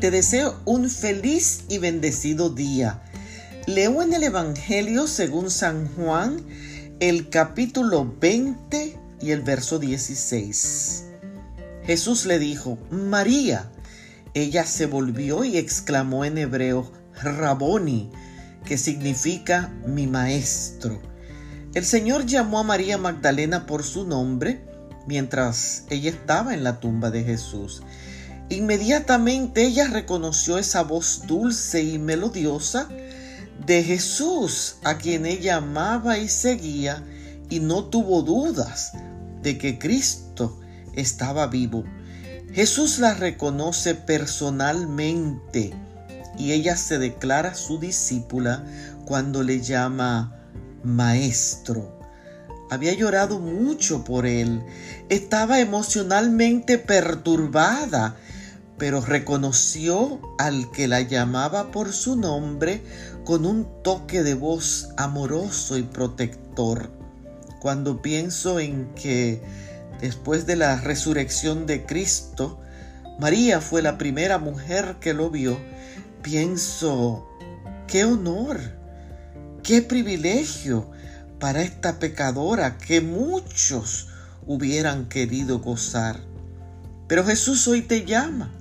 Te deseo un feliz y bendecido día. Leo en el Evangelio según San Juan el capítulo 20 y el verso 16. Jesús le dijo, María. Ella se volvió y exclamó en hebreo, Raboni, que significa mi maestro. El Señor llamó a María Magdalena por su nombre mientras ella estaba en la tumba de Jesús. Inmediatamente ella reconoció esa voz dulce y melodiosa de Jesús, a quien ella amaba y seguía, y no tuvo dudas de que Cristo estaba vivo. Jesús la reconoce personalmente y ella se declara su discípula cuando le llama maestro había llorado mucho por él, estaba emocionalmente perturbada, pero reconoció al que la llamaba por su nombre con un toque de voz amoroso y protector. Cuando pienso en que después de la resurrección de Cristo, María fue la primera mujer que lo vio, pienso, qué honor, qué privilegio para esta pecadora que muchos hubieran querido gozar. Pero Jesús hoy te llama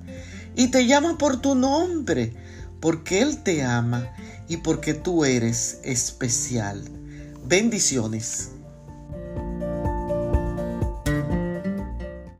y te llama por tu nombre, porque Él te ama y porque tú eres especial. Bendiciones.